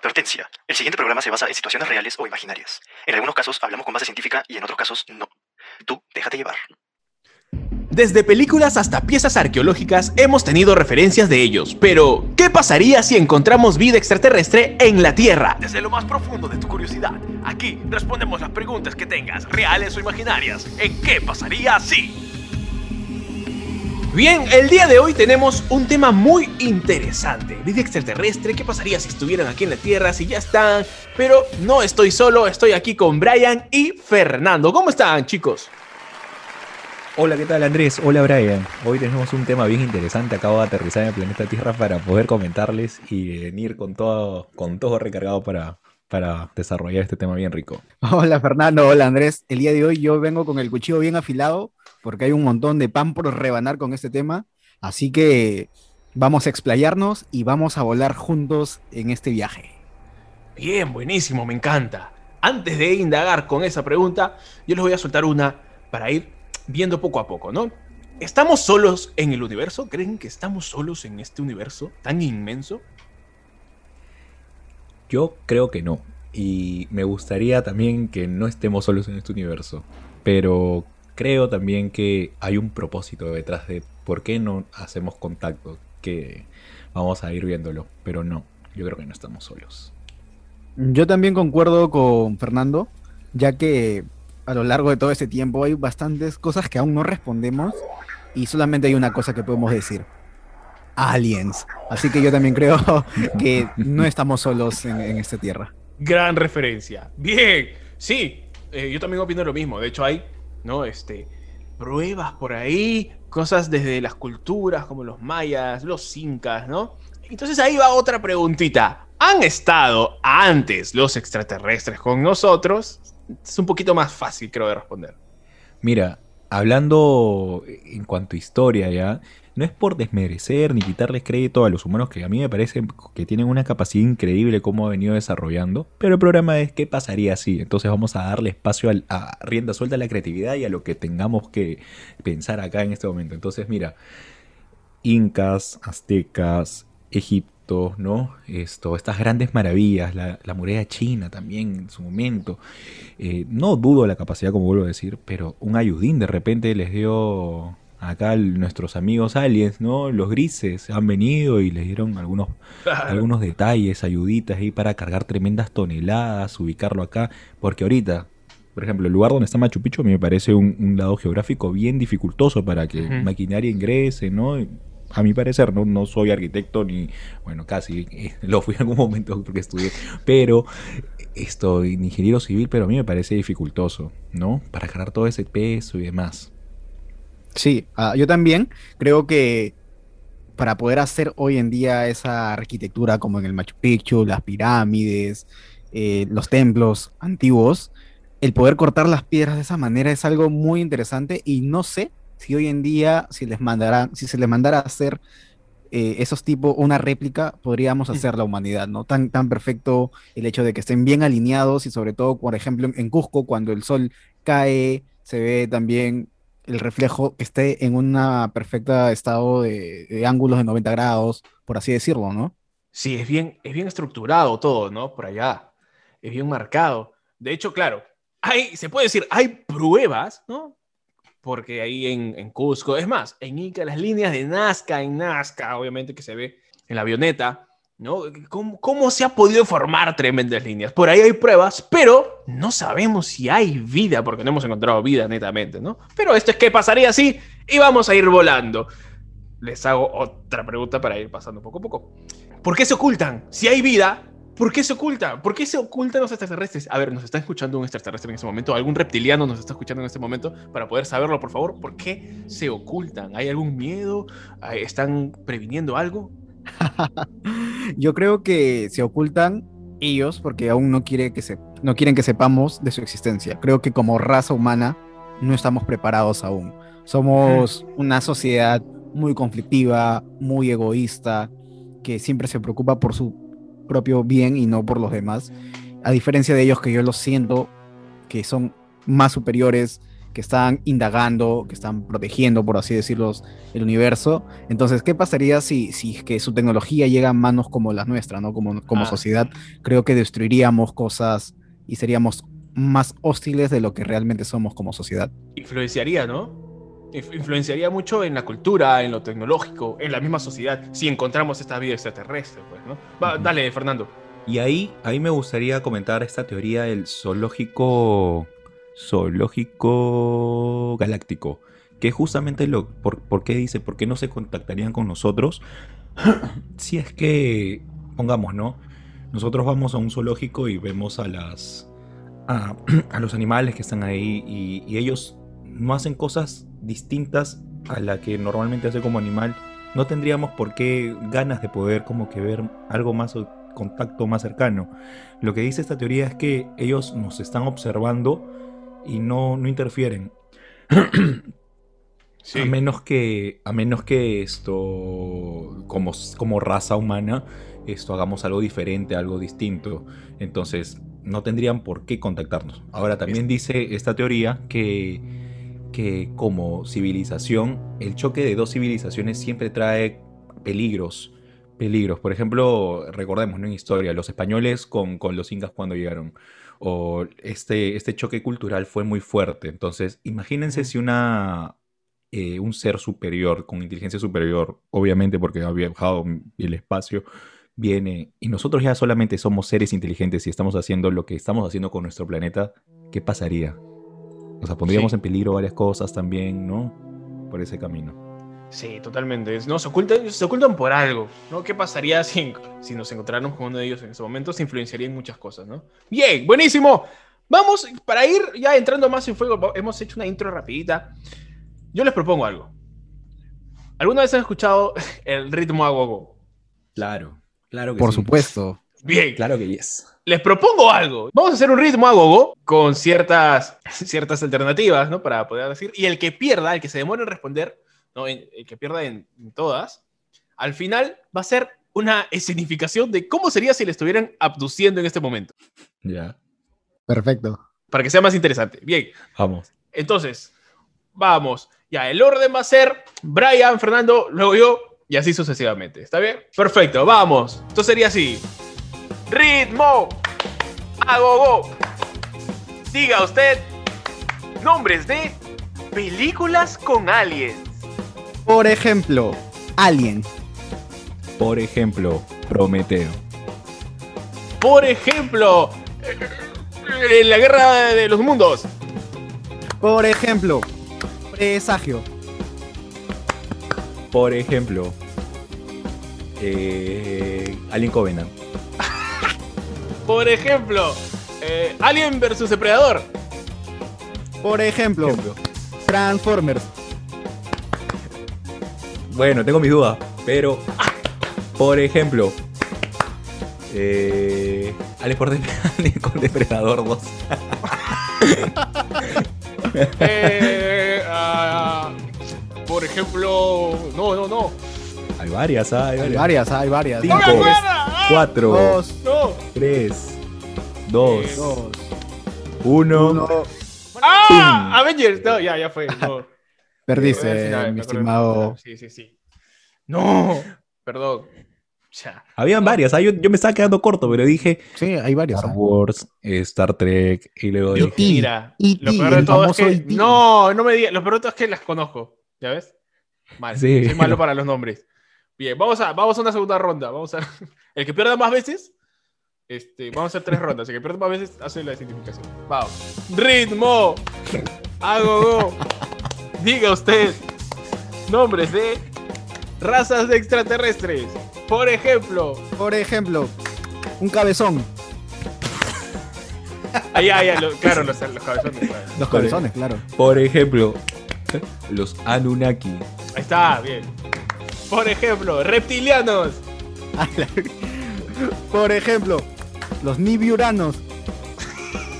Advertencia. El siguiente programa se basa en situaciones reales o imaginarias. En algunos casos hablamos con base científica y en otros casos no. Tú, déjate llevar. Desde películas hasta piezas arqueológicas hemos tenido referencias de ellos, pero ¿qué pasaría si encontramos vida extraterrestre en la Tierra? Desde lo más profundo de tu curiosidad, aquí respondemos las preguntas que tengas, reales o imaginarias. ¿En qué pasaría si? Bien, el día de hoy tenemos un tema muy interesante. Vida extraterrestre, ¿qué pasaría si estuvieran aquí en la Tierra, si ya están? Pero no estoy solo, estoy aquí con Brian y Fernando. ¿Cómo están, chicos? Hola, ¿qué tal Andrés? Hola Brian. Hoy tenemos un tema bien interesante. Acabo de aterrizar en el planeta Tierra para poder comentarles y venir con todo, con todo recargado para, para desarrollar este tema bien rico. Hola Fernando, hola Andrés. El día de hoy yo vengo con el cuchillo bien afilado porque hay un montón de pan por rebanar con este tema. Así que vamos a explayarnos y vamos a volar juntos en este viaje. Bien, buenísimo, me encanta. Antes de indagar con esa pregunta, yo les voy a soltar una para ir viendo poco a poco, ¿no? ¿Estamos solos en el universo? ¿Creen que estamos solos en este universo tan inmenso? Yo creo que no. Y me gustaría también que no estemos solos en este universo. Pero creo también que hay un propósito detrás de por qué no hacemos contacto, que vamos a ir viéndolo, pero no, yo creo que no estamos solos. Yo también concuerdo con Fernando, ya que a lo largo de todo ese tiempo hay bastantes cosas que aún no respondemos y solamente hay una cosa que podemos decir. Aliens. Así que yo también creo que no estamos solos en, esta tierra. Gran referencia. Bien. Sí, eh, yo también opino lo mismo. De hecho, hay ¿no? Este, pruebas por ahí, cosas desde las culturas como los mayas, los incas, ¿no? Entonces ahí va otra preguntita. ¿Han estado antes los extraterrestres con nosotros? Es un poquito más fácil, creo, de responder. Mira, hablando en cuanto a historia ya, no es por desmerecer ni quitarles crédito a los humanos que a mí me parece que tienen una capacidad increíble como ha venido desarrollando, pero el programa es qué pasaría si, entonces vamos a darle espacio a, rienda suelta a la creatividad y a lo que tengamos que pensar acá en este momento. Entonces mira, incas, aztecas, Egipto, ¿no? Esto, estas grandes maravillas, la, muralla china también en su momento. Eh, no dudo la capacidad, como vuelvo a decir, pero un ayudín de repente les dio acá nuestros amigos aliens, ¿no? Los grises han venido y les dieron algunos, algunos detalles, ayuditas ahí para cargar tremendas toneladas, ubicarlo acá, porque ahorita, por ejemplo, el lugar donde está Machu Picchu a mí me parece un, lado geográfico bien dificultoso para que maquinaria ingrese, ¿no? A mi parecer, no, no soy arquitecto ni, bueno, casi eh, lo fui en algún momento porque estudié, pero estoy ingeniero civil, pero a mí me parece dificultoso, ¿no? Para cargar todo ese peso y demás. Sí, ah, yo también creo que para poder hacer hoy en día esa arquitectura como en el Machu Picchu, las pirámides, eh, los templos antiguos, el poder cortar las piedras de esa manera es algo muy interesante y no sé si hoy en día, si les mandarán, si se les mandara a hacer eh, esos tipos, una réplica, podríamos hacer la humanidad, ¿no? Tan, tan perfecto el hecho de que estén bien alineados y sobre todo, por ejemplo, en Cusco, cuando el sol cae, se ve también el reflejo que esté en un perfecto estado de, ángulos de 90 grados, por así decirlo, ¿no? Sí, es bien, es bien estructurado todo, ¿no? Por allá. Es bien marcado. De hecho, claro, hay, se puede decir, hay pruebas, ¿no? Porque ahí en, en Cusco, es más, en Ica, las líneas de Nazca, en Nazca, obviamente que se ve en la avioneta, ¿no? ¿Cómo, se ha podido formar tremendas líneas? Por ahí hay pruebas, pero no sabemos si hay vida, porque no hemos encontrado vida netamente, ¿no? Pero esto es que pasaría así y vamos a ir volando. Les hago otra pregunta para ir pasando poco a poco. ¿Por qué se ocultan? Si hay vida, ¿por qué se ocultan? ¿Por qué se ocultan los extraterrestres? A ver, ¿nos está escuchando un extraterrestre en este momento? ¿Algún reptiliano nos está escuchando en este momento? Para poder saberlo, por favor, ¿por qué se ocultan? ¿Hay algún miedo? ¿Están previniendo algo? Yo creo que se ocultan ellos porque aún no, quiere que se, no quieren que sepamos de su existencia. Creo que como raza humana no estamos preparados aún. Somos una sociedad muy conflictiva, muy egoísta, que siempre se preocupa por su propio bien y no por los demás. A diferencia de ellos que yo los siento que son más superiores que están indagando, que están protegiendo, por así decirlo, el universo. Entonces, ¿qué pasaría si, si es que su tecnología llega a manos como las nuestras, ¿no? Como, como Ah, sociedad, creo que destruiríamos cosas y seríamos más hostiles de lo que realmente somos como sociedad. Influenciaría, ¿no? Inf- Influenciaría mucho en la cultura, en lo tecnológico, en la misma sociedad, si encontramos esta vida extraterrestre, pues, ¿no? Va. Dale, Fernando. Y ahí, ahí me gustaría comentar esta teoría del zoológico. Zoológico galáctico. Que justamente lo. Por, por qué dice? ¿Por qué no se contactarían con nosotros? si es que. Pongamos, ¿no? Nosotros vamos a un zoológico y vemos a las. a, a los animales que están ahí. Y, y ellos no hacen cosas distintas a la que normalmente hace como animal. No tendríamos por qué ganas de poder como que ver algo más o contacto más cercano. Lo que dice esta teoría es que ellos nos están observando y no, no interfieren. Sí. A menos que, a menos que esto, como, como raza humana, esto hagamos algo diferente, algo distinto. Entonces, no tendrían por qué contactarnos. Ahora, también dice esta teoría que, que como civilización, el choque de dos civilizaciones siempre trae peligros. Peligros. Por ejemplo, recordemos ¿no? en historia, los españoles con, con los incas cuando llegaron. O este, este choque cultural fue muy fuerte. Entonces, imagínense si una, eh, un ser superior, con inteligencia superior, obviamente porque ha viajado el espacio, viene y nosotros ya solamente somos seres inteligentes y estamos haciendo lo que estamos haciendo con nuestro planeta, ¿qué pasaría? O sea, pondríamos Sí. en peligro varias cosas también, ¿no? Por ese camino. Sí, totalmente. No, se ocultan, se ocultan por algo, ¿no? ¿Qué pasaría si, si nos encontráramos con uno de ellos en ese momento? Se influenciaría en muchas cosas, ¿no? Bien, buenísimo. Vamos, para ir ya entrando más en fuego, hemos hecho una intro rapidita. Yo les propongo algo. ¿Alguna vez han escuchado el ritmo a gogo? Claro, claro que Por sí. supuesto. Bien, Claro que yes. les propongo algo. Vamos a hacer un ritmo a gogo con ciertas, ciertas alternativas, ¿no? Para poder decir. Y el que pierda, el que se demore en responder, ¿no? El, el que pierda en, en todas, al final va a ser una escenificación de cómo sería si le estuvieran abduciendo en este momento. Ya, Perfecto. Para que sea más interesante. Bien, vamos. entonces, vamos. Ya, el orden va a ser Brian, Fernando, luego yo, y así sucesivamente. ¿Está bien? Perfecto, vamos. Esto sería así. Ritmo. A gogo. Diga usted nombres de películas con aliens. Por ejemplo, Alien. Por ejemplo, Prometeo. Por ejemplo, eh, la guerra de los mundos. Por ejemplo, Presagio. Por ejemplo, eh, Alien Covenant. Por ejemplo, eh, Alien versus Depredador. Por ejemplo, Transformers. Bueno, tengo mis dudas, pero por ejemplo, eh, Alien por Dep- Alien con Depredador 2. Eh, ah, por ejemplo, no, no, no. Hay varias, hay Hay varias. varias, hay varias. Cinco. ¡No me acuerdo! ¡Ah! 4, Dos, No. 3, 2, Eh, dos, 1. uno. ¡Ah! Avengers. No, ya, ya fue. No. Perdiste, Eh, al final, mi estimado. Sí, sí, sí. No. Perdón. Ya. Habían varias, ah, yo, yo me estaba quedando corto, pero dije Sí, hay varias. Star ¿ah? Wars, eh, Star Trek, y luego dije, E.T., Mira, E.T., lo peor de todo es que. E.T.. No, no me digas. Lo peor de todo es que las conozco. ¿Ya ves? Mal. Sí. Soy malo para los nombres. Bien, vamos a, vamos a una segunda ronda. Vamos a. El que pierda más veces. Este, vamos a hacer tres rondas. El que pierda más veces hace la identificación. Vamos. Ritmo. Hago go. Diga usted nombres de razas de extraterrestres. Por ejemplo. Por ejemplo, un cabezón. Ahí, ahí, lo- claro, los, los cabezones. claro. Los cabezones, claro. por ejemplo, los Anunnaki. Ahí está, bien. Por ejemplo, reptilianos. Por ejemplo, los nibiuranos.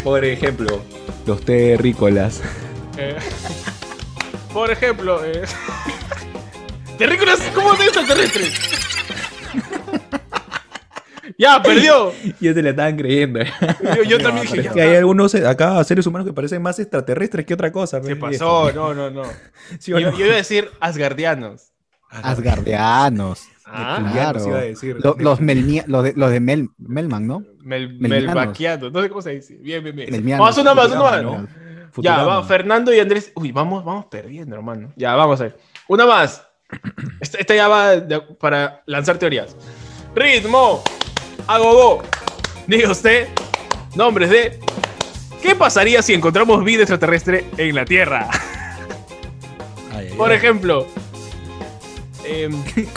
Por ejemplo, los terrícolas. Eh, por ejemplo, eh, terrícolas, ¿cómo de extraterrestres? Ya, perdió. Ya se le estaban creyendo. Yo, yo también dije, es que hay algunos acá seres humanos que parecen más extraterrestres que otra cosa. Se pues, pasó, no, no, no. ¿Sí o Yo, no? yo iba a decir asgardianos. Asgardianos. Ah, claro. iba a decir. Lo- los, Melnia- los de, los de Mel, Melman, ¿no? Mel, melvaquianos. No sé cómo se dice. Bien, bien, bien. Melvianos. Vamos, una más, una más. Ya, vamos, Fernando y Andrés. Uy, vamos, vamos perdiendo, hermano. Ya, vamos a ver. Una más. Esta, esta ya va de- para lanzar teorías. Ritmo. Agogo. Diga usted. Nombres de. ¿Qué pasaría si encontramos vida extraterrestre en la Tierra? Ay, ay, Por ay. ejemplo, em,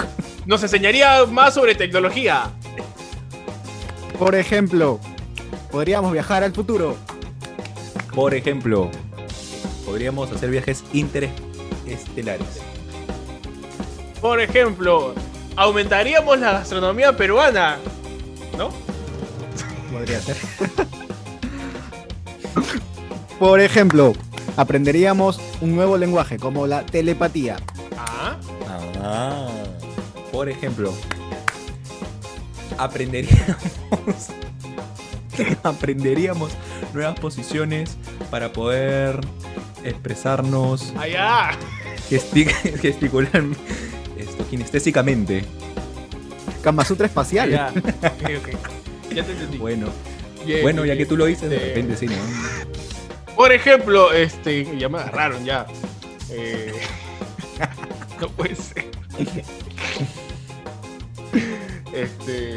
nos enseñaría más sobre tecnología. Por ejemplo, podríamos viajar al futuro. Por ejemplo, podríamos hacer viajes interestelares. Por ejemplo, aumentaríamos la gastronomía peruana. ¿No? Podría ser. Por ejemplo, aprenderíamos un nuevo lenguaje como la telepatía. Ah, por ejemplo, aprenderíamos aprenderíamos nuevas posiciones para poder expresarnos, allá. gesti- gesticular esto kinestésicamente. Kama Sutra espacial. Ya. Ok, ok. Ya te entendí. Bueno, bueno, ya que tú lo dices, de Este, repente sí, ¿no? Por ejemplo, este. Ya me agarraron ya. Eh, no puede ser. Este.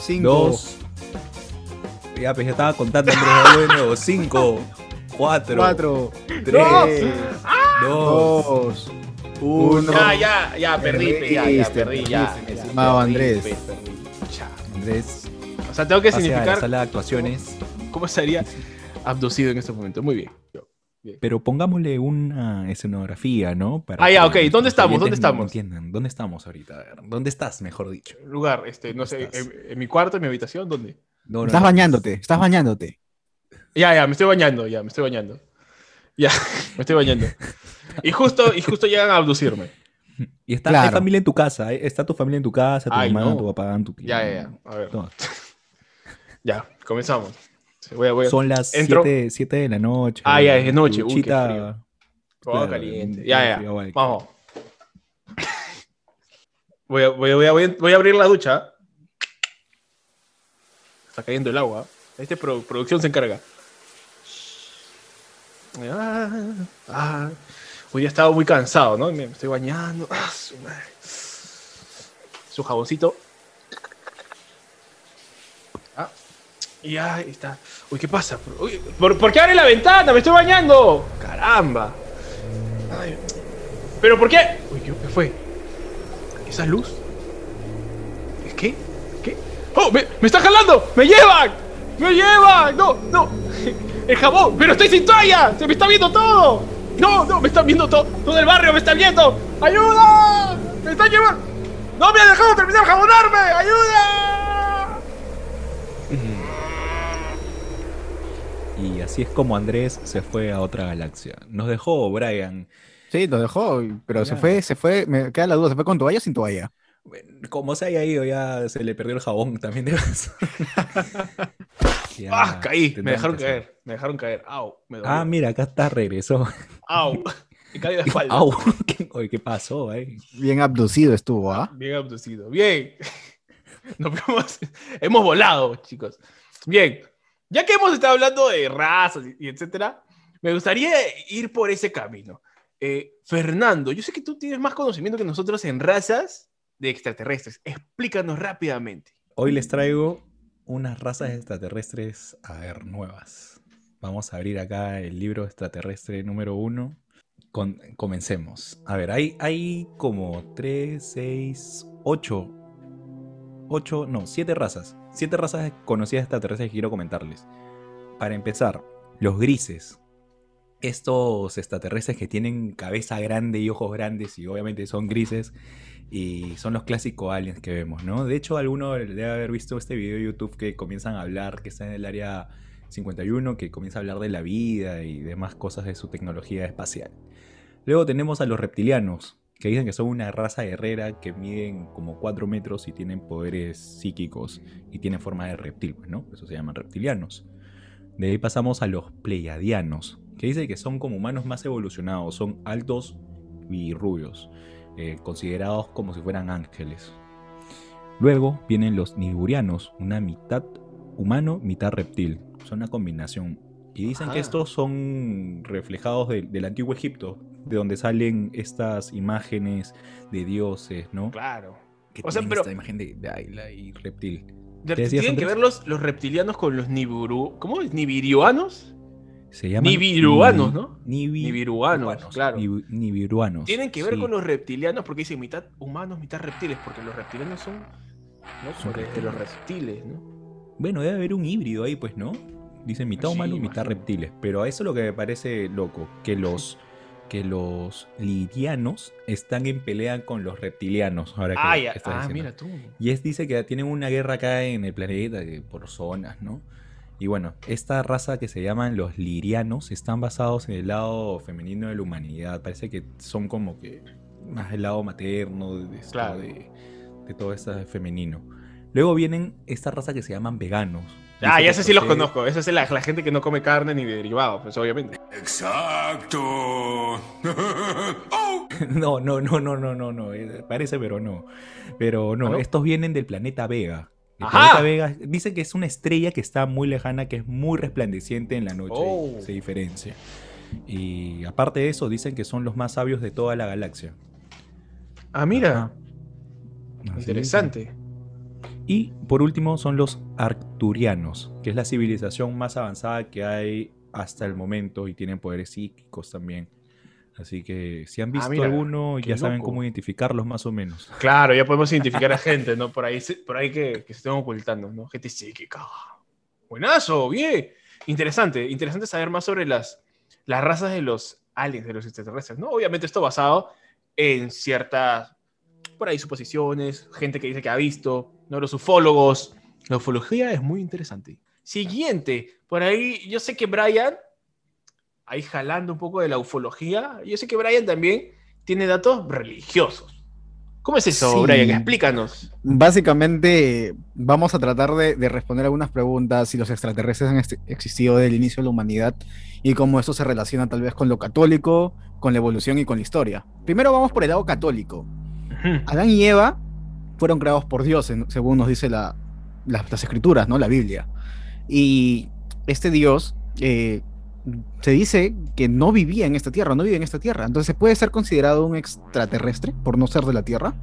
Cinco. Dos. Ya, pues estaba contando Andrés Pablo de nuevo. Cinco, cuatro, Cuatro. tres, dos, Dos. uno. Ya, ya, ya, perdí, pe, ya, perdí, ya. estimado Andrés. Andrés, O sea, tengo que a la significar sala de actuaciones. cómo estaría abducido en este momento. Muy bien. Pero pongámosle una escenografía, ¿no? Para Ah, ya, ok. ¿Dónde estamos? ¿Dónde estamos? Entiendan. ¿Dónde estamos ahorita? A ver, ¿Dónde estás, mejor dicho? Lugar, este, no sé, en, en mi cuarto, en mi habitación, ¿dónde? No, no, Estás no. bañándote, estás bañándote. Ya, ya, me estoy bañando, ya, me estoy bañando. Ya, me estoy bañando. Y justo, y justo llegan a abducirme. Y está, Claro. hay familia en tu casa. ¿eh? Está tu familia en tu casa, tu Ay, mamá, no. tu papá, tu Ya, ya, ya. A ver. No, Ya, comenzamos. Sí, Voy a, voy a. Son las Entro. 7 de la noche. Ah, ya, es de noche. Uy, qué frío. Agua claro, caliente. Ya, ya. Vamos. Voy a, voy, a, voy, a, abrir la ducha. Está cayendo el agua. Este pro- producción se encarga. Ah, ah. Hoy he estado muy cansado, ¿no? Me estoy bañando. Ah, su madre. Su jaboncito. Y ahí está. Uy, ¿qué pasa? Uy, ¿por, por qué abre la ventana? ¡Me estoy bañando! ¡Caramba! Ay, ¿Pero por qué? Uy, ¿qué fue? ¿Esa luz? ¿Qué? ¿Qué? ¡Oh! ¡Me, me está jalando! ¡Me llevan! ¡Me llevan! ¡No! ¡No! ¡El jabón! ¡Pero estoy sin toalla! ¡Se me está viendo todo! ¡No! ¡No! ¡Me están viendo todo! ¡Todo el barrio me está viendo! ¡Ayuda! ¡Me están llevando! ¡No me ha dejado terminar jabonarme! ¡Ayuda! Y así es como Andrés se fue a otra galaxia. Nos dejó Brian. Sí, lo dejó, pero se fue, se fue, me queda la duda, ¿se fue con toalla o sin toalla? Como se haya ido, ya se le perdió el jabón también de paso. Ya, ¡Ah! Caí. Me dejaron hacer. caer. Me dejaron caer. ¡Au! Me. Ah, mira, acá está, regresó. ¡Au! Me caí de la espalda. Au, ¿qué, oye, ¿qué pasó ahí? Bien abducido estuvo, ¿ah? Bien abducido. Bien. Nos vemos. Hemos volado, chicos. Bien. Ya que hemos estado hablando de razas y, y etcétera, me gustaría ir por ese camino. Eh, Fernando, yo sé que tú tienes más conocimiento que nosotros en razas de extraterrestres. Explícanos rápidamente. Hoy les traigo unas razas extraterrestres, a ver, nuevas. Vamos a abrir acá el libro extraterrestre número uno. Comencemos. A ver, hay, hay como 3, 6, 8, 8, no, 7 razas. 7 razas conocidas extraterrestres que quiero comentarles. Para empezar, los grises. Estos extraterrestres que tienen cabeza grande y ojos grandes y obviamente son grises y son los clásicos aliens que vemos, ¿no? De hecho, alguno debe haber visto este video de YouTube que comienzan a hablar, que está en el área 51, que comienza a hablar de la vida y demás cosas de su tecnología espacial. Luego tenemos a los reptilianos, que dicen que son una raza guerrera que miden como 4 metros y tienen poderes psíquicos y tienen forma de reptil, pues, ¿no? Eso se llaman reptilianos. De ahí pasamos a los pleiadianos, que dice que son como humanos más evolucionados, son altos y rubios, eh, considerados como si fueran ángeles. Luego vienen los niburianos, una mitad humano, mitad reptil. Son una combinación. Y dicen que Ajá. estos son reflejados del antiguo Egipto, de donde salen estas imágenes de dioses, ¿no? Claro. Que O sea, pero- esta imagen de, de águila y reptil. De- ¿Qué decías, Tienen que ver los, los reptilianos con los niburu... ¿Cómo es? ¿Nibiruanos? Se llaman Nibiruanos, nibi- ¿no? nibi- Nibiruanos, claro. nibi- nibiruanos. Tienen que ver sí. con los reptilianos porque dicen mitad humanos, mitad reptiles, porque los reptilianos son, ¿no? Son de- los reptiles. ¿no? Bueno, debe haber un híbrido ahí, pues, ¿no? Dicen mitad Sí, humano, mitad reptiles. Pero a eso es lo que me parece loco, que los que los lirianos están en pelea con los reptilianos. Ahora que Ah, ya. Ah, mira tú. Y es dice que tienen una guerra acá en el planeta eh, por zonas, ¿no? Y bueno, esta raza que se llaman los lirianos están basados en el lado femenino de la humanidad. Parece que son como que más el lado materno de, esto, Claro. de, de todo esto femenino. Luego vienen esta raza que se llaman veganos. Ah, que sé sí los procede- conozco. Esa es la, la gente que no come carne ni derivados, pues obviamente. Exacto. Oh. No, no, no, no, no, no, no. eh, Parece, pero no. Pero no, ¿Ah, no? estos vienen del planeta Vega. El Ajá. planeta Vega dice que es una estrella que está muy lejana, que es muy resplandeciente en la noche. Oh. y Se diferencia. Y aparte de eso, dicen que son los más sabios de toda la galaxia. Ah, mira. Interesante. Y por último son los Arcturianos, que es la civilización más avanzada que hay hasta el momento y tienen poderes psíquicos también. Así que si han Ah, visto mira, alguno, ya saben loco. cómo identificarlos más o menos. Claro, ya podemos identificar a gente, ¿no? Por ahí, por ahí que, que se estén ocultando, ¿no? Gente psíquica. Buenazo, bien. Interesante, interesante saber más sobre las, las razas de los aliens, de los extraterrestres, ¿no? Obviamente esto basado en ciertas, por ahí, suposiciones, gente que dice que ha visto, ¿no? Los ufólogos. La ufología es muy interesante. Siguiente, por ahí, yo sé que Brian, ahí jalando un poco de la ufología, yo sé que Brian también tiene datos religiosos. ¿Cómo es eso, Sí. Brian? Explícanos. Básicamente, vamos a tratar de, de responder algunas preguntas si los extraterrestres han ex- existido desde el inicio de la humanidad y cómo esto se relaciona tal vez con lo católico, con la evolución y con la historia. Primero vamos por el lado católico. Adán y Eva fueron creados por Dios, según nos dice la- la- las escrituras, ¿no? La Biblia. Y este Dios eh, se dice que no vivía en esta tierra, no vive en esta tierra. Entonces, ¿puede ser considerado un extraterrestre por no ser de la tierra?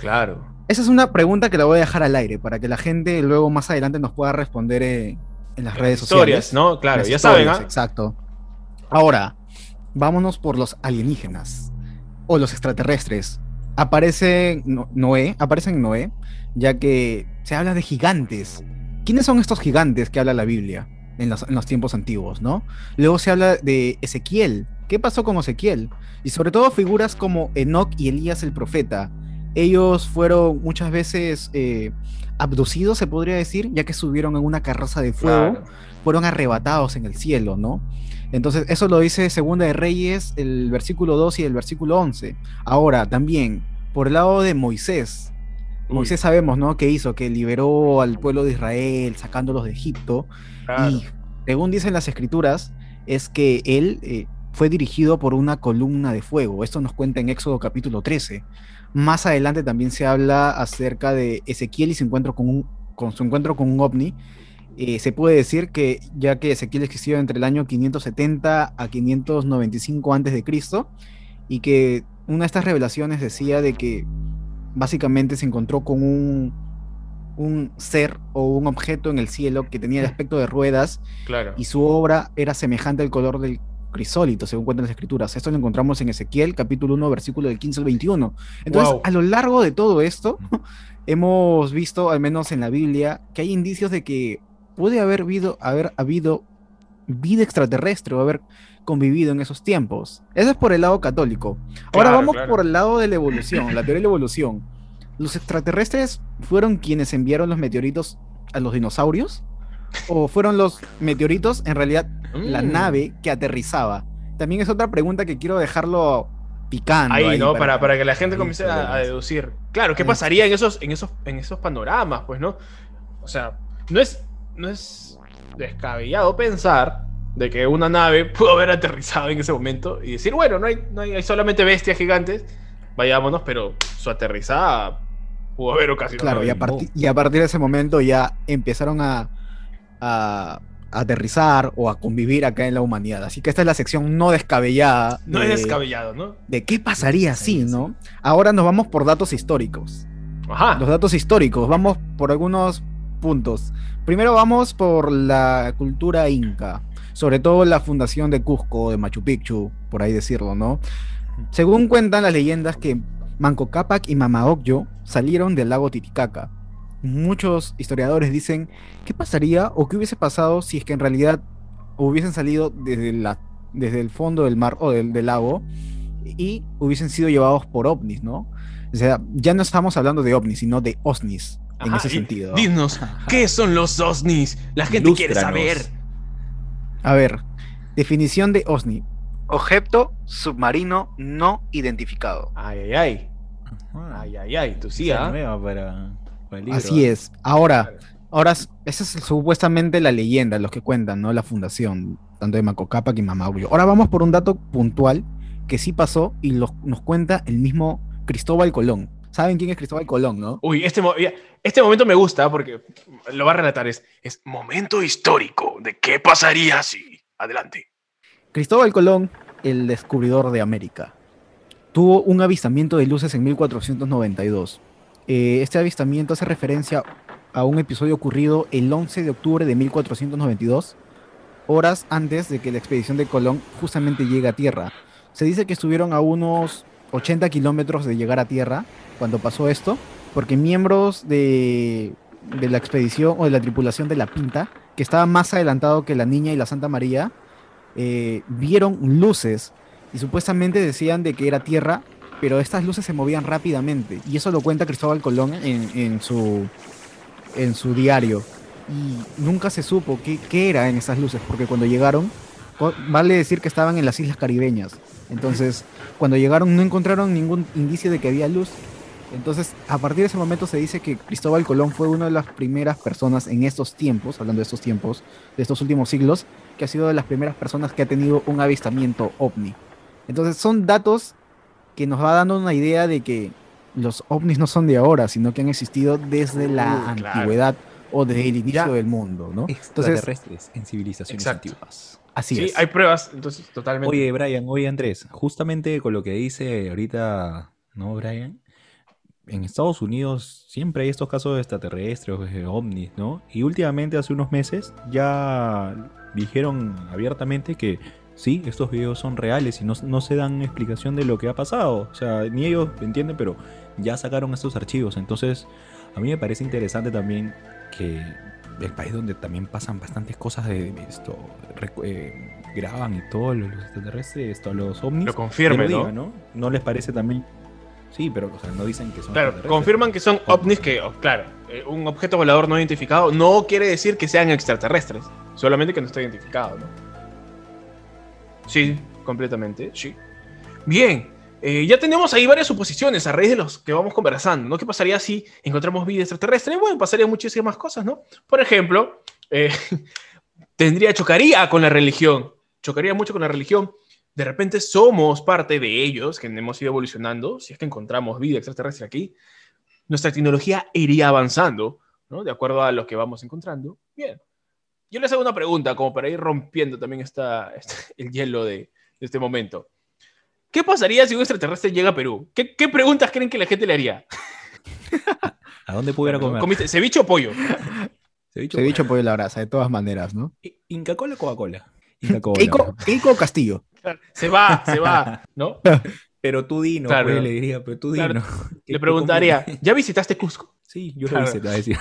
Claro. Esa es una pregunta que la voy a dejar al aire para que la gente luego más adelante nos pueda responder eh, en las redes Historias, sociales. ¿no? Claro, Las ya historias, saben, ¿ah? Exacto. Ahora, vámonos por los alienígenas o los extraterrestres. Aparece No- Noé, aparece en Noé, ya que se habla de gigantes. ¿Quiénes son estos gigantes que habla la Biblia en los, en los tiempos antiguos, no? Luego se habla de Ezequiel. ¿Qué pasó con Ezequiel? Y sobre todo figuras como Enoch y Elías el profeta. Ellos fueron muchas veces eh, abducidos, se podría decir, ya que subieron en una carroza de fuego Claro. fueron arrebatados en el cielo, ¿no? Entonces, eso lo dice Segunda de Reyes, el versículo 2 y el versículo 11. Ahora, también, por el lado de Moisés, Moisés sabemos, ¿no? ¿Qué hizo? Que liberó al pueblo de Israel, sacándolos de Egipto. claro. Y según dicen las escrituras, es que él eh, fue dirigido por una columna de fuego. Esto nos cuenta en Éxodo capítulo 13. Más adelante también se habla acerca de Ezequiel y su encuentro con, un, con su encuentro con un ovni. Eh, se puede decir que ya que Ezequiel existió entre el año 570 a 595 antes de Cristo y que una de estas revelaciones decía de que básicamente se encontró con un, un ser o un objeto en el cielo que tenía el aspecto de ruedas claro. y su obra era semejante al color del crisólito, según cuentan las escrituras. Esto lo encontramos en Ezequiel, capítulo 1, versículo del 15 al 21. Entonces, Wow. a lo largo de todo esto, hemos visto, al menos en la Biblia, que hay indicios de que puede haber habido, haber habido vida extraterrestre o haber convivido en esos tiempos. Eso es por el lado católico. Ahora Claro, vamos claro. por el lado de la evolución, la teoría de la evolución. ¿Los extraterrestres fueron quienes enviaron los meteoritos a los dinosaurios? ¿O fueron los meteoritos en realidad la Mm. nave que aterrizaba? También es otra pregunta que quiero dejarlo picando. Ahí, ¿no? Para, para- para que la gente comience a, a deducir. Claro, ¿qué pasaría en esos, en esos, en esos panoramas, pues, no? O sea, no es, no es descabellado pensar de que una nave pudo haber aterrizado en ese momento y decir, bueno, no hay, no hay, hay solamente bestias gigantes, vayámonos, pero su aterrizada pudo haber ocasionado. Claro, y a, no. parti- y a partir de ese momento ya empezaron a, a- aterrizar o a convivir acá en la humanidad. Así que esta es la sección no descabellada. No de, es descabellado, ¿no? de qué pasaría si, ¿no? Ahora nos vamos por datos históricos. Ajá. Los datos históricos, vamos por algunos puntos. Primero vamos por la cultura inca, sobre todo la fundación de Cusco, de Machu Picchu, por ahí decirlo, ¿no? Según cuentan las leyendas que Manco Cápac y Mama Ocllo salieron del lago Titicaca. Muchos historiadores dicen, ¿qué pasaría o qué hubiese pasado si es que en realidad hubiesen salido desde, la, desde el fondo del mar o del, del lago y hubiesen sido llevados por ovnis, ¿no? O sea, ya no estamos hablando de ovnis, sino de osnis, en Ajá, ese sentido. Dinos, ¿qué son los OSNIs? La gente quiere saber. A ver, definición de OSNI. Objeto submarino no identificado. Ay, ay, ay. Ay, ay, ay. Tú sí, ¿ah? nueva para, para el libro, Así es. Ahora, ahora esa es supuestamente la leyenda, los que cuentan, ¿no? La fundación, tanto de Manco Cápac y Mama Ocllo. Ahora vamos por un dato puntual que sí pasó y los- nos cuenta el mismo Cristóbal Colón. ¿Saben quién es Cristóbal Colón, no? Uy, este, este momento me gusta porque lo va a relatar. Es, es momento histórico de qué pasaría si. Adelante. Cristóbal Colón, el descubridor de América, tuvo un avistamiento de luces en 1492. Eh, este avistamiento hace referencia a un episodio ocurrido el 11 de octubre de 1492, horas antes de que la expedición de Colón justamente llegue a tierra. Se dice que estuvieron a unos 80 kilómetros de llegar a tierra cuando pasó esto, porque miembros de, de la expedición o de la tripulación de la Pinta, que estaba más adelantado que la Niña y la Santa María, eh, vieron luces y supuestamente decían de que era tierra, pero estas luces se movían rápidamente. Y eso lo cuenta Cristóbal Colón en, en su, en su diario. Y nunca se supo qué, qué era en esas luces, porque cuando llegaron, vale decir que estaban en las islas caribeñas. Entonces, cuando llegaron no encontraron ningún indicio de que había luz. Entonces, a partir de ese momento se dice que Cristóbal Colón fue una de las primeras personas en estos tiempos, hablando de estos tiempos, de estos últimos siglos, que ha sido de las primeras personas que ha tenido un avistamiento ovni. Entonces son datos que nos va dando una idea de que los ovnis no son de ahora, sino que han existido desde la Uh, claro. antigüedad o desde el inicio del mundo, ¿no? Entonces, Extraterrestres en civilizaciones Exacto. antiguas. así Sí, es. hay pruebas, entonces totalmente. Oye, Brian, oye, Andrés, justamente con lo que dice ahorita, ¿no, Brian? En Estados Unidos siempre hay estos casos de extraterrestres, de ovnis, ¿no? Y últimamente, hace unos meses, ya dijeron abiertamente que sí, estos videos son reales y no, no se dan explicación de lo que ha pasado. O sea, ni ellos entienden, pero ya sacaron estos archivos. Entonces, a mí me parece interesante también que el país donde también pasan bastantes cosas de esto, eh, graban y todo, los extraterrestres, esto, los ovnis. Lo confirme, que lo ¿no? ¿no? ¿No les parece también? Sí, pero o sea, no dicen que son Claro, confirman que son ovnis que, oh, claro, eh, un objeto volador no identificado no quiere decir que sean extraterrestres, solamente que no está identificado, ¿no? Sí, completamente, sí. Bien, eh, ya tenemos ahí varias suposiciones a raíz de los que vamos conversando, ¿no? ¿Qué pasaría si encontramos vida extraterrestre? Bueno, pasarían muchísimas cosas, ¿no? Por ejemplo, eh, tendría, chocaría con la religión, chocaría mucho con la religión. De repente somos parte de ellos, que hemos ido evolucionando, si es que encontramos vida extraterrestre aquí, nuestra tecnología iría avanzando, ¿no? De acuerdo a lo que vamos encontrando. Bien. Yo les hago una pregunta, como para ir rompiendo también esta, este- el hielo de, de este momento. ¿Qué pasaría si un extraterrestre llega a Perú? ¿Qué, qué preguntas creen que la gente le haría? ¿A dónde pudiera comer? ¿Comiste ceviche o pollo? Ceviche. Se ha dicho por la brasa, de todas maneras, ¿no? Inca Cola, Coca-Cola. Inca Cola. Keiko, Keiko Castillo. Se va, se va, ¿no? Pero tú dino, Claro. pues, le diría, pero tú dino. ¿Qué- Le preguntaría? ¿ya visitaste Cusco? Sí, yo Claro. lo hice, te voy a decir.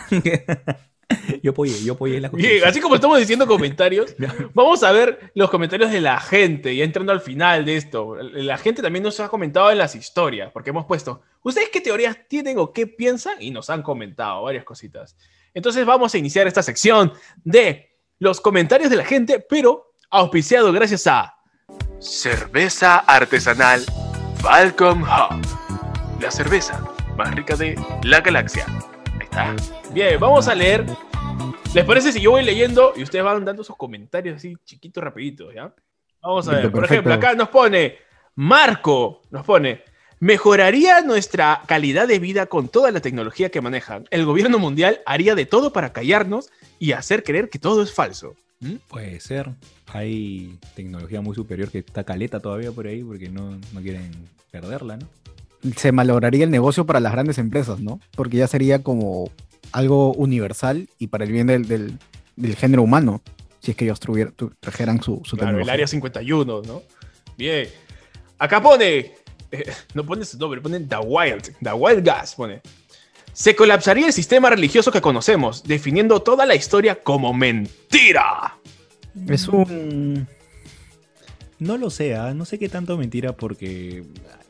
yo apoyé, yo apoyé la Bien, así como estamos diciendo comentarios, vamos a ver los comentarios de la gente, ya entrando al final de esto. La gente también nos ha comentado en las historias, porque hemos puesto, ¿ustedes qué teorías tienen o qué piensan? Y nos han comentado varias cositas. Entonces vamos a iniciar esta sección de los comentarios de la gente, pero auspiciado gracias a Cerveza Artesanal Falcon Hub, la cerveza más rica de la galaxia. Ahí está. Bien, vamos a leer. ¿Les parece si yo voy leyendo y ustedes van dando sus comentarios así chiquitos, rapiditos, ¿ya? Vamos a ver. Perfecto, Por ejemplo, acá nos pone Marco, nos pone, mejoraría nuestra calidad de vida con toda la tecnología que manejan. El gobierno mundial haría de todo para callarnos y hacer creer que todo es falso. ¿Mm? Puede ser. Hay tecnología muy superior que está caleta todavía por ahí porque no, no quieren perderla, ¿no? Se malograría el negocio para las grandes empresas, ¿no? Porque ya sería como algo universal y para el bien del, del- del género humano, si es que ellos tuvier- tu- trajeran su, su Claro, el tecnología. área 51, ¿no? Bien. Acá pone, eh, no pone su nombre, pone The Wild, The Wild Gas, pone. Se colapsaría el sistema religioso que conocemos, definiendo toda la historia como mentira. Es un... No lo sé, ¿ah? no sé qué tanto mentira porque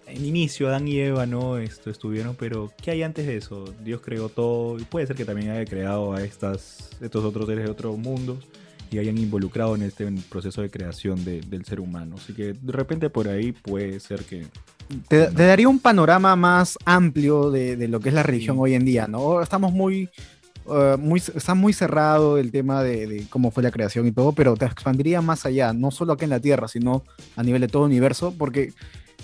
en inicio Adán y Eva no Esto, estuvieron, pero ¿qué hay antes de eso? Dios creó todo y puede ser que también haya creado a estas, estos otros seres de otros mundos y hayan involucrado en este proceso de creación de- del ser humano. Así que de repente por ahí puede ser que... Te, te daría un panorama más amplio de, de lo que es la religión Sí. hoy en día, ¿no? Estamos muy... eh, muy está muy cerrado el tema de, de cómo fue la creación y todo, pero te expandiría más allá, no solo acá en la Tierra, sino a nivel de todo el universo, porque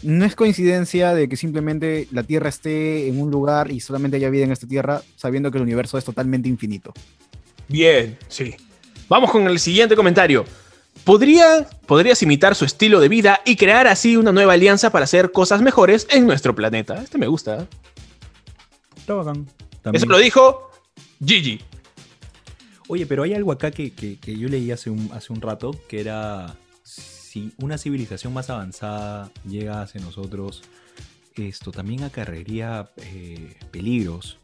no es coincidencia de que simplemente la Tierra esté en un lugar y solamente haya vida en esta Tierra, sabiendo que el universo es totalmente infinito. Bien, sí. Vamos con el siguiente comentario. ¿Podría, podrías imitar su estilo de vida y crear así una nueva alianza para hacer cosas mejores en nuestro planeta. Este me gusta. Está bacán. Eso lo dijo Gigi. Oye, pero hay algo acá que, que- que yo leí hace un, hace un rato, que era si una civilización más avanzada llega hacia nosotros, esto también acarrearía eh, peligros.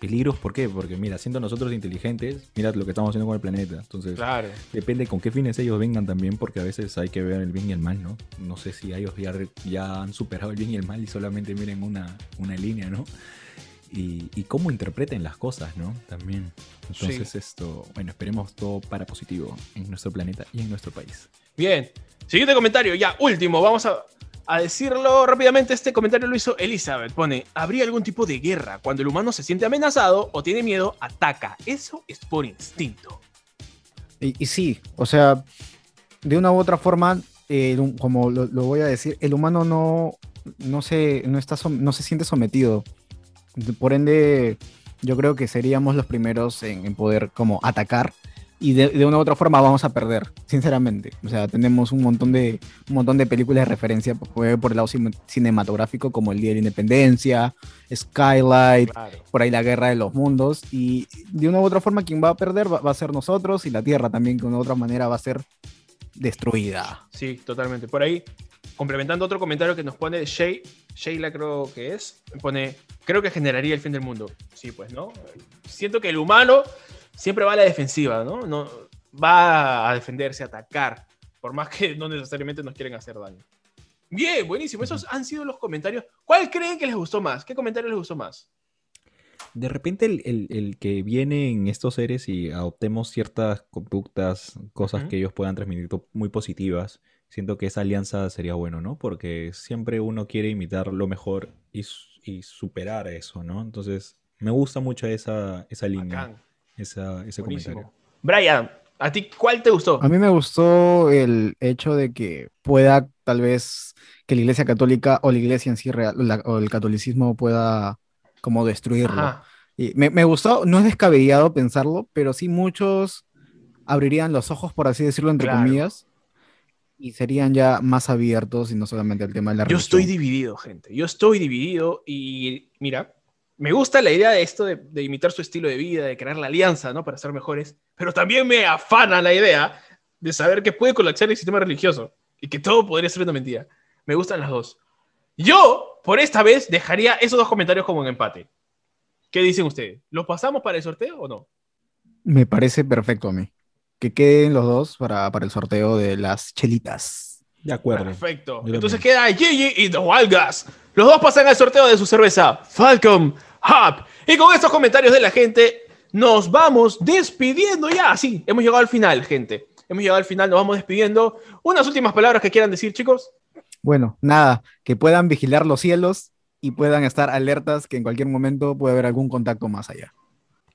¿Peligros por qué? Porque mira, siendo nosotros inteligentes, mira lo que estamos haciendo con el planeta. Entonces, Claro. depende con qué fines ellos vengan también, porque a veces hay que ver el bien y el mal, ¿no? No sé si ellos ya, ya han superado el bien y el mal y solamente miren una, una línea, ¿no? Y, y cómo interpreten las cosas, ¿no? También. Entonces esto, bueno, esperemos todo para positivo en nuestro planeta y en nuestro país. Bien. Siguiente comentario, ya, último. Vamos a, a decirlo rápidamente. Este comentario lo hizo Elizabeth. Pone, ¿habría algún tipo de guerra? Cuando el humano se siente amenazado o tiene miedo, ataca. Eso es por instinto. Y, sí, o sea, de una u otra forma, como lo, voy a decir, el humano no, no, se, no, está no se siente sometido. Por ende, yo creo que seríamos los primeros en, en poder como atacar y de, de una u otra forma vamos a perder, sinceramente. O sea, tenemos un montón de, un montón de películas de referencia por, por el lado cine- cinematográfico como El Día de la Independencia, Skylight, Claro. por ahí la guerra de los mundos y de una u otra forma quien va a perder va, va a ser nosotros y la Tierra también que de una u otra manera va a ser destruida. Sí, totalmente. Por ahí, complementando otro comentario que nos pone Shay, Sheila creo que es, pone, creo que generaría el fin del mundo. Sí, pues, ¿no? Siento que el humano siempre va a la defensiva, ¿no? no va a defenderse, a atacar, por más que no necesariamente nos quieren hacer daño. Bien, buenísimo. Esos han sido los comentarios. ¿Cuál creen que les gustó más? ¿Qué comentario les gustó más? De repente el, el- el que viene en estos seres y adoptemos ciertas conductas, cosas que ellos puedan transmitir muy positivas, siento que esa alianza sería bueno, ¿no? Porque siempre uno quiere imitar lo mejor y, y superar eso, ¿no? Entonces, me gusta mucho esa, esa línea, Bacán. Esa, ese Buenísimo. comentario. Brian, ¿a ti cuál te gustó? A mí me gustó el hecho de que pueda tal vez que la Iglesia Católica o la Iglesia en sí real, la- o el catolicismo pueda como destruirlo. Ajá. Y me, me gustó, no es descabellado pensarlo, pero sí muchos abrirían los ojos, por así decirlo, entre Claro. comillas, y serían ya más abiertos y no solamente al tema de la Yo religión. estoy dividido, gente. Yo estoy dividido y mira, me gusta la idea de esto de, de imitar su estilo de vida, de crear la alianza, ¿no? Para ser mejores, pero también me afana la idea de saber que puede colapsar el sistema religioso y que todo podría ser una mentira. Me gustan las dos. Yo, por esta vez, dejaría esos dos comentarios como en empate. ¿Qué dicen ustedes? ¿Los pasamos para el sorteo o no? Me parece perfecto a mí. Que queden los dos para, para el sorteo de las chelitas. De acuerdo. Perfecto. Entonces queda Gigi y The Wild Gas. Los dos pasan al sorteo de su cerveza Falcon Hub. Y con estos comentarios de la gente, nos vamos despidiendo ya. Sí, hemos llegado al final, gente. Hemos llegado al final, nos vamos despidiendo. Unas últimas palabras que quieran decir, chicos. Bueno, nada, que puedan vigilar los cielos y puedan estar alertas que en cualquier momento puede haber algún contacto más allá.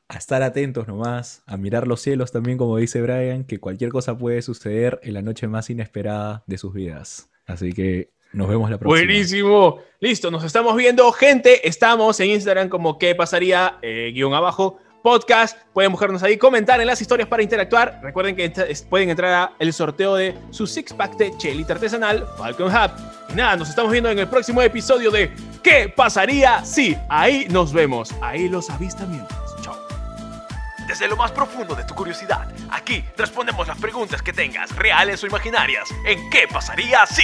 A estar atentos nomás, a mirar los cielos también, como dice Brian, que cualquier cosa puede suceder en la noche más inesperada de sus vidas. Así que nos vemos la próxima. Buenísimo. Listo, nos estamos viendo. Gente, estamos en Instagram como qué pasaría, eh, guion abajo, podcast. Pueden buscarnos ahí, comentar en las historias para interactuar. Recuerden que pueden entrar al sorteo de su six pack de chelita artesanal Falcon Hub. Y nada, nos estamos viendo en el próximo episodio de ¿Qué pasaría si? Ahí nos vemos. Ahí los avistamientos. Chao. Desde lo más profundo de tu curiosidad, aquí respondemos las preguntas que tengas, reales o imaginarias, en ¿Qué pasaría si?